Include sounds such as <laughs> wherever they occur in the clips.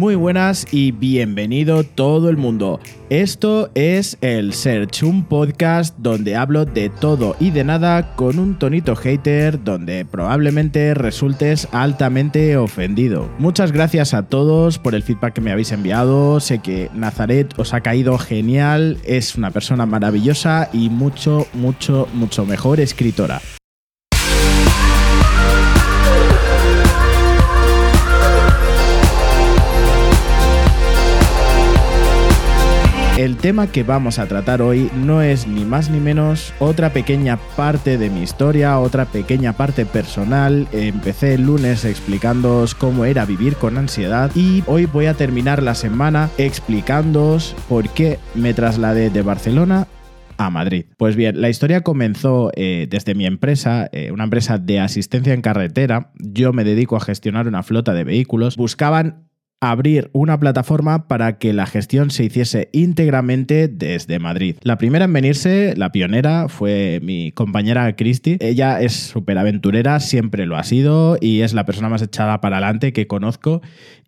Muy buenas y bienvenido todo el mundo. Esto es el Search, un podcast donde hablo de todo y de nada con un tonito hater donde probablemente resultes altamente ofendido. Muchas gracias a todos por el feedback que me habéis enviado. Sé que Nazaret os ha caído genial, es una persona maravillosa y mucho, mucho, mucho mejor escritora. El tema que vamos a tratar hoy no es ni más ni menos otra pequeña parte de mi historia, otra pequeña parte personal. Empecé el lunes explicándoos cómo era vivir con ansiedad y hoy voy a terminar la semana explicándoos por qué me trasladé de Barcelona a Madrid. Pues bien, la historia comenzó eh, desde mi empresa, eh, una empresa de asistencia en carretera. Yo me dedico a gestionar una flota de vehículos. Buscaban abrir una plataforma para que la gestión se hiciese íntegramente desde Madrid. La primera en venirse, la pionera, fue mi compañera Christy. Ella es súper aventurera, siempre lo ha sido y es la persona más echada para adelante que conozco.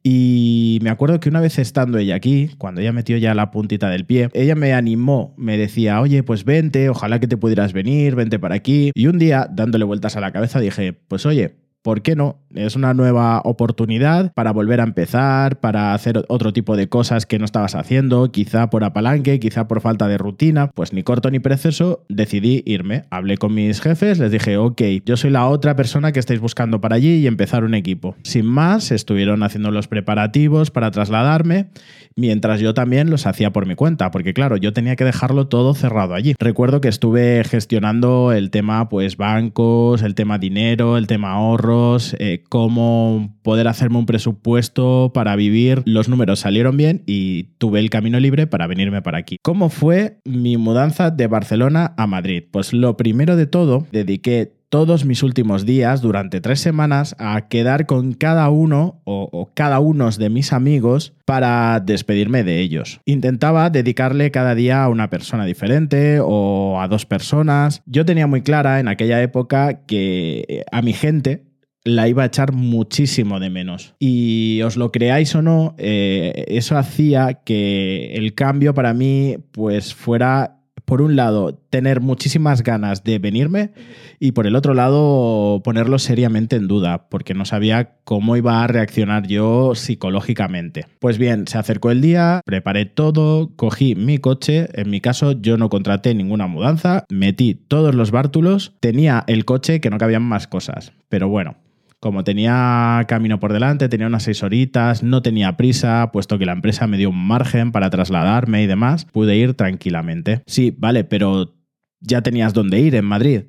Y me acuerdo que una vez estando ella aquí, cuando ella metió ya la puntita del pie, ella me animó, me decía, oye, pues vente, ojalá que te pudieras venir, vente para aquí. Y un día, dándole vueltas a la cabeza, dije, pues oye, ¿Por qué no? Es una nueva oportunidad para volver a empezar, para hacer otro tipo de cosas que no estabas haciendo, quizá por apalanque, quizá por falta de rutina. Pues ni corto ni precioso, decidí irme. Hablé con mis jefes, les dije, ok, yo soy la otra persona que estáis buscando para allí y empezar un equipo. Sin más, estuvieron haciendo los preparativos para trasladarme, mientras yo también los hacía por mi cuenta, porque claro, yo tenía que dejarlo todo cerrado allí. Recuerdo que estuve gestionando el tema, pues, bancos, el tema dinero, el tema ahorro eh, cómo poder hacerme un presupuesto para vivir. Los números salieron bien y tuve el camino libre para venirme para aquí. ¿Cómo fue mi mudanza de Barcelona a Madrid? Pues lo primero de todo, dediqué todos mis últimos días, durante tres semanas, a quedar con cada uno o, o, cada uno de mis amigos para despedirme de ellos. Intentaba dedicarle cada día a una persona diferente o a dos personas. Yo tenía muy clara en aquella época que a mi gente la iba a echar muchísimo de menos. Y os lo creáis o no, eh, eso hacía que el cambio para mí pues fuera, por un lado, tener muchísimas ganas de venirme y por el otro lado, ponerlo seriamente en duda, porque no sabía cómo iba a reaccionar yo psicológicamente. Pues bien, se acercó el día, preparé todo, cogí mi coche, en mi caso yo no contraté ninguna mudanza, metí todos los bártulos, tenía el coche que no cabían más cosas, pero bueno, como tenía camino por delante, tenía unas seis horitas, no tenía prisa, puesto que la empresa me dio un margen para trasladarme y demás, pude ir tranquilamente. Sí, vale, pero ya tenías dónde ir en Madrid.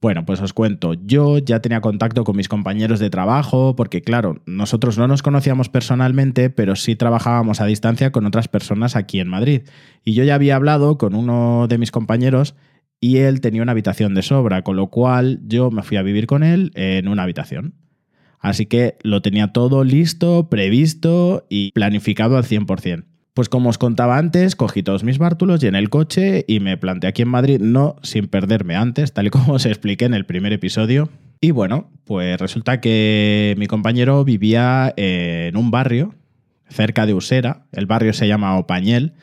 Bueno, pues os cuento, yo ya tenía contacto con mis compañeros de trabajo, porque claro, nosotros no nos conocíamos personalmente, pero sí trabajábamos a distancia con otras personas aquí en Madrid. Y yo ya había hablado con uno de mis compañeros y él tenía una habitación de sobra, con lo cual yo me fui a vivir con él en una habitación. Así que lo tenía todo listo, previsto y planificado al 100%. Pues como os contaba antes, cogí todos mis bártulos, llené el coche y me planté aquí en Madrid, no sin perderme antes, tal y como os expliqué en el primer episodio. Y bueno, pues resulta que mi compañero vivía en un barrio cerca de Usera, el barrio se llama Opañel,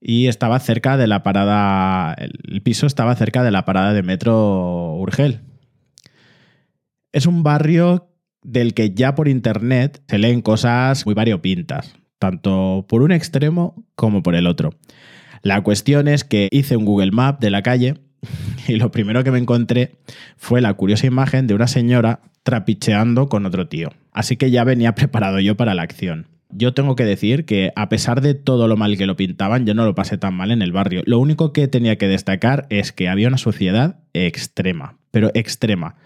y estaba cerca de la parada, el piso estaba cerca de la parada de metro Urgel. Es un barrio del que ya por internet se leen cosas muy variopintas, tanto por un extremo como por el otro. La cuestión es que hice un Google Map de la calle <laughs> y lo primero que me encontré fue la curiosa imagen de una señora trapicheando con otro tío. Así que ya venía <laughs> preparado yo para la acción. Yo tengo que decir que a pesar de todo lo mal que lo pintaban, yo no lo pasé tan mal en el barrio. Lo único que tenía que destacar es que había una suciedad extrema, pero extrema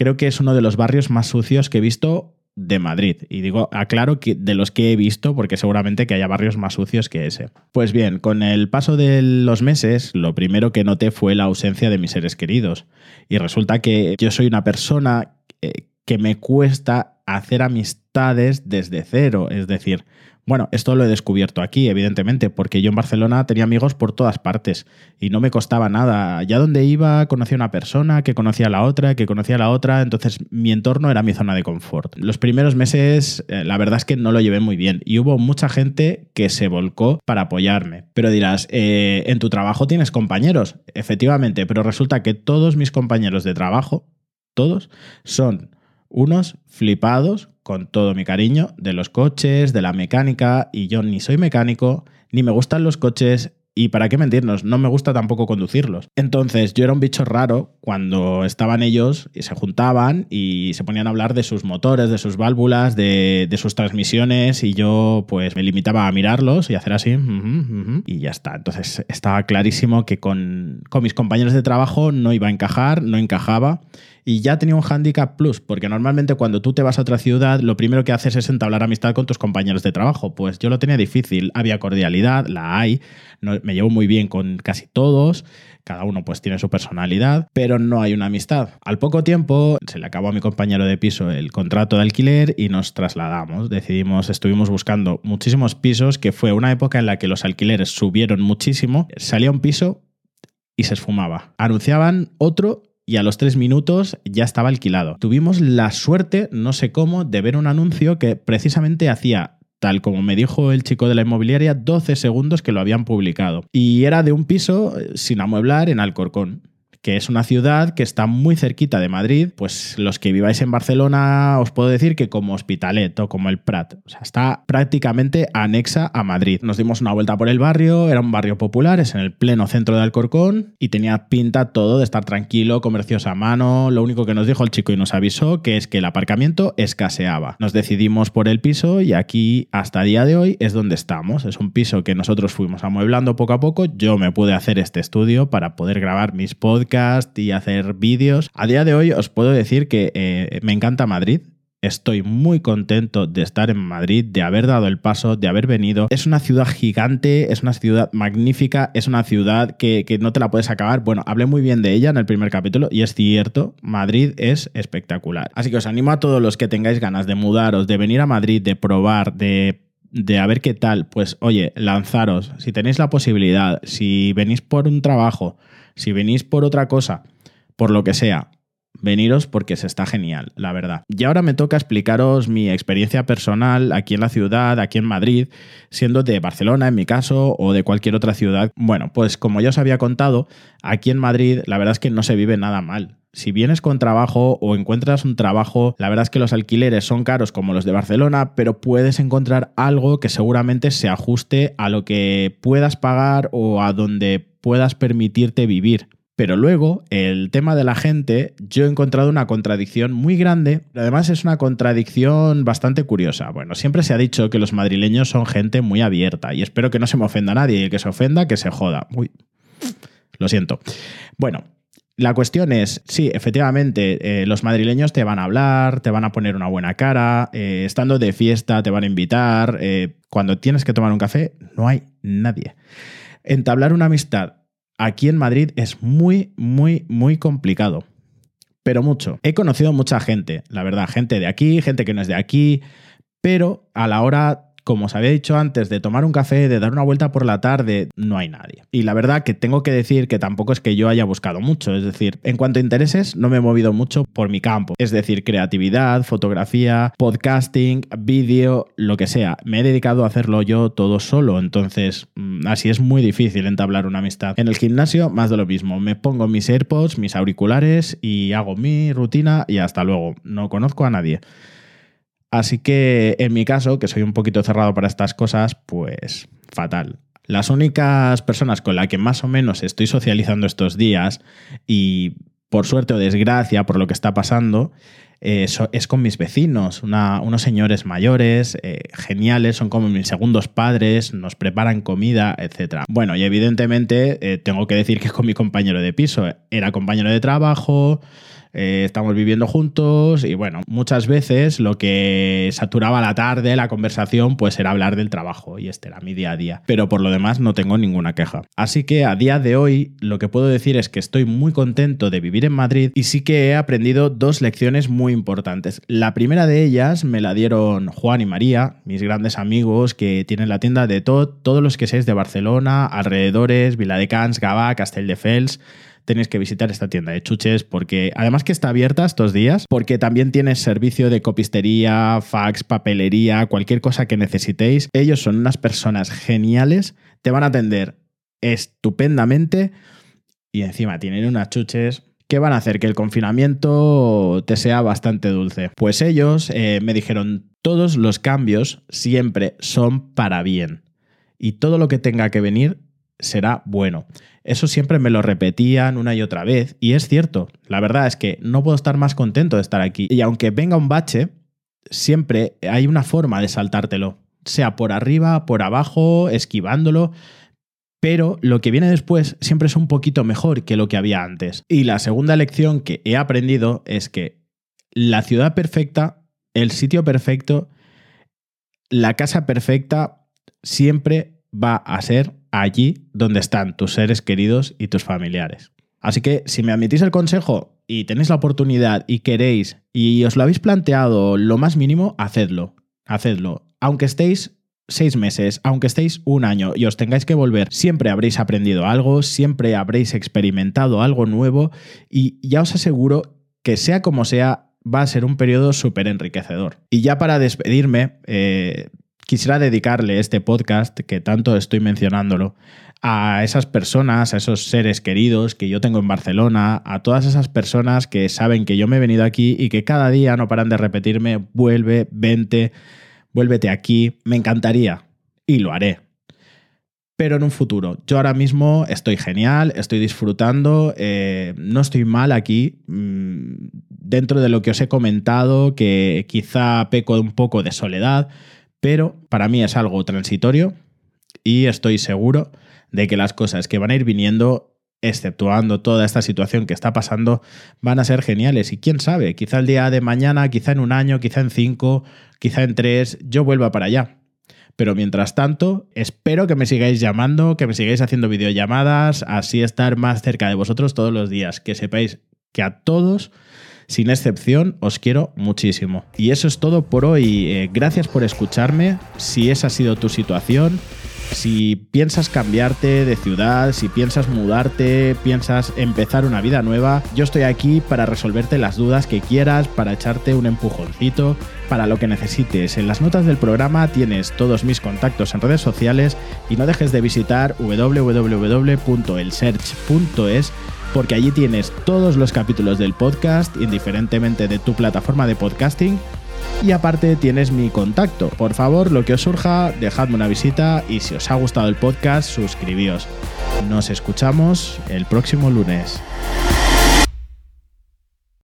creo que es uno de los barrios más sucios que he visto de Madrid. Y digo, aclaro que de los que he visto, porque seguramente que haya barrios más sucios que ese. Pues bien, con el paso de los meses, lo primero que noté fue la ausencia de mis seres queridos. Y resulta que yo soy una persona eh, que me cuesta hacer amistades desde cero. Es decir, Bueno, esto lo he descubierto aquí, evidentemente, porque yo en Barcelona tenía amigos por todas partes y no me costaba nada. Ya donde iba conocía una persona, que conocía a la otra, que conocía a la otra, entonces mi entorno era mi zona de confort. Los primeros meses, eh, la verdad es que no lo llevé muy bien y hubo mucha gente que se volcó para apoyarme. Pero dirás, eh, en tu trabajo tienes compañeros, efectivamente, pero resulta que todos mis compañeros de trabajo, todos, son unos flipados con todo mi cariño de los coches, de la mecánica, y yo ni soy mecánico, ni me gustan los coches, y para qué mentirnos, no me gusta tampoco conducirlos. Entonces yo era un bicho raro cuando estaban ellos y se juntaban y se ponían a hablar de sus motores, de sus válvulas, de, sus transmisiones y yo pues me limitaba a mirarlos y hacer así y ya está. Entonces estaba clarísimo que con, con mis compañeros de trabajo no iba a encajar, no encajaba y ya tenía un handicap plus, porque normalmente cuando tú te vas a otra ciudad, lo primero que haces es entablar amistad con tus compañeros de trabajo. Pues yo lo tenía difícil, había cordialidad, la hay, me llevo muy bien con casi todos, cada uno pues tiene su personalidad, pero no hay una amistad. Al poco tiempo se le acabó a mi compañero de piso el contrato de alquiler y nos trasladamos. Decidimos, estuvimos buscando muchísimos pisos, que fue una época en la que los alquileres subieron muchísimo. Salía un piso y se esfumaba. Anunciaban otro y a los tres minutos ya estaba alquilado. Tuvimos la suerte, no sé cómo, de ver un anuncio que precisamente hacía tal como me dijo el chico de la inmobiliaria, 12 segundos que lo habían publicado. Y era de un piso eh, sin amueblar en Alcorcón que es una ciudad que está muy cerquita de Madrid. Pues los que viváis en Barcelona os puedo decir que como Hospitalet o como el Prat, o sea, está prácticamente anexa a Madrid. Nos dimos una vuelta por el barrio, era un barrio popular, es en el pleno centro de Alcorcón y tenía pinta todo de estar tranquilo, comercios a mano. Lo único que nos dijo el chico y nos avisó que es que el aparcamiento escaseaba. Nos decidimos por el piso y aquí hasta día de hoy es donde estamos. Es un piso que nosotros fuimos amueblando poco a poco. Yo me pude hacer este estudio para poder grabar mis podcasts y hacer vídeos. A día de hoy os puedo decir que eh, me encanta Madrid. Estoy muy contento de estar en Madrid, de haber dado el paso, de haber venido. Es una ciudad gigante, es una ciudad magnífica, es una ciudad que, que, no te la puedes acabar. Bueno, hablé muy bien de ella en el primer capítulo y es cierto, Madrid es espectacular. Así que os animo a todos los que tengáis ganas de mudaros, de venir a Madrid, de probar, de de a ver qué tal, pues oye, lanzaros, si tenéis la posibilidad, si venís por un trabajo, si venís por otra cosa, por lo que sea, veniros porque se está genial, la verdad. Y ahora me toca explicaros mi experiencia personal aquí en la ciudad, aquí en Madrid, siendo de Barcelona en mi caso o de cualquier otra ciudad. Bueno, pues como ya os había contado, aquí en Madrid la verdad es que no se vive nada mal si vienes con trabajo o encuentras un trabajo, la verdad es que los alquileres son caros como los de Barcelona, pero puedes encontrar algo que seguramente se ajuste a lo que puedas pagar o a donde puedas permitirte vivir. Pero luego, el tema de la gente, yo he encontrado una contradicción muy grande. Además, es una contradicción bastante curiosa. Bueno, siempre se ha dicho que los madrileños son gente muy abierta y espero que no se me ofenda nadie y el que se ofenda, que se joda. Uy, lo siento. Bueno, la cuestión es, sí, efectivamente, eh, los madrileños te van a hablar, te van a poner una buena cara, eh, estando de fiesta te van a invitar, eh, cuando tienes que tomar un café no hay nadie. Entablar una amistad aquí en Madrid es muy, muy, muy complicado, pero mucho. He conocido mucha gente, la verdad, gente de aquí, gente que no es de aquí, pero a la hora como os había dicho antes, de tomar un café, de dar una vuelta por la tarde, no hay nadie. Y la verdad que tengo que decir que tampoco es que yo haya buscado mucho, es decir, en cuanto a intereses, no me he movido mucho por mi campo, es decir, creatividad, fotografía, podcasting, vídeo, lo que sea. Me he dedicado a hacerlo yo todo solo, entonces mm, así es muy difícil entablar una amistad. En el gimnasio, más de lo mismo, me pongo mis AirPods, mis auriculares y hago mi rutina y hasta luego. No conozco a nadie. Así que en mi caso, que soy un poquito cerrado para estas cosas, pues fatal. Las únicas personas con las que más o menos estoy socializando estos días, y por suerte o desgracia, por lo que está pasando, eh, es con mis vecinos, unos señores mayores, eh, geniales, son como mis segundos padres, nos preparan comida, etc. Bueno, y evidentemente eh, tengo que decir que con mi compañero de piso, era compañero de trabajo, eh, estamos viviendo juntos y bueno, muchas veces lo que saturaba la tarde, la conversación, pues era hablar del trabajo y este era mi día a día. Pero por lo demás no tengo ninguna queja. Así que a día de hoy lo que puedo decir es que estoy muy contento de vivir en Madrid y sí que he aprendido dos lecciones muy importantes. La primera de ellas me la dieron Juan y María, mis grandes amigos que tienen la tienda de todo, todos los que seáis de Barcelona, alrededores, Viladecans, Gavà, Castelldefels tenéis que visitar esta tienda de chuches porque además que está abierta estos días, porque también tiene servicio de copistería, fax, papelería, cualquier cosa que necesitéis. Ellos son unas personas geniales, te van a atender estupendamente y encima tienen unas chuches que van a hacer que el confinamiento te sea bastante dulce. Pues ellos eh, me dijeron, todos los cambios siempre son para bien y todo lo que tenga que venir será bueno. Eso siempre me lo repetían una y otra vez y es cierto, la verdad es que no puedo estar más contento de estar aquí y aunque venga un bache, siempre hay una forma de saltártelo, sea por arriba, por abajo, esquivándolo, pero lo que viene después siempre es un poquito mejor que lo que había antes. Y la segunda lección que he aprendido es que la ciudad perfecta, el sitio perfecto, la casa perfecta siempre va a ser allí donde están tus seres queridos y tus familiares. Así que si me admitís el consejo y tenéis la oportunidad y queréis y os lo habéis planteado lo más mínimo, hacedlo. Hacedlo. Aunque estéis seis meses, aunque estéis un año y os tengáis que volver, siempre habréis aprendido algo, siempre habréis experimentado algo nuevo y ya os aseguro que sea como sea, va a ser un periodo súper enriquecedor. Y ya para despedirme, eh, quisiera dedicarle este podcast, que tanto estoy mencionándolo, a esas personas, a esos seres queridos que yo tengo en Barcelona, a todas esas personas que saben que yo me he venido aquí y que cada día no paran de repetirme, vuelve, vente, vuélvete aquí. Me encantaría y lo haré. Pero en un futuro. Yo ahora mismo estoy genial, estoy disfrutando, eh, no estoy mal aquí. Mm, dentro de lo que os he comentado, que quizá peco un poco de soledad, pero para mí es algo transitorio y estoy seguro de que las cosas que van a ir viniendo, exceptuando toda esta situación que está pasando, van a ser geniales. Y quién sabe, quizá el día de mañana, quizá en un año, quizá en cinco, quizá en tres, yo vuelva para allá. Pero mientras tanto, espero que me sigáis llamando, que me sigáis haciendo videollamadas, así estar más cerca de vosotros todos los días. Que sepáis que a todos sin excepción, os quiero muchísimo. Y eso es todo por hoy. Eh, gracias por escucharme. Si esa ha sido tu situación, si piensas cambiarte de ciudad, si piensas mudarte, piensas empezar una vida nueva, yo estoy aquí para resolverte las dudas que quieras, para echarte un empujoncito, para lo que necesites. En las notas del programa tienes todos mis contactos en redes sociales y no dejes de visitar www.elsearch.es porque allí tienes todos los capítulos del podcast, indiferentemente de tu plataforma de podcasting. Y aparte tienes mi contacto. Por favor, lo que os surja, dejadme una visita y si os ha gustado el podcast, suscribíos. Nos escuchamos el próximo lunes.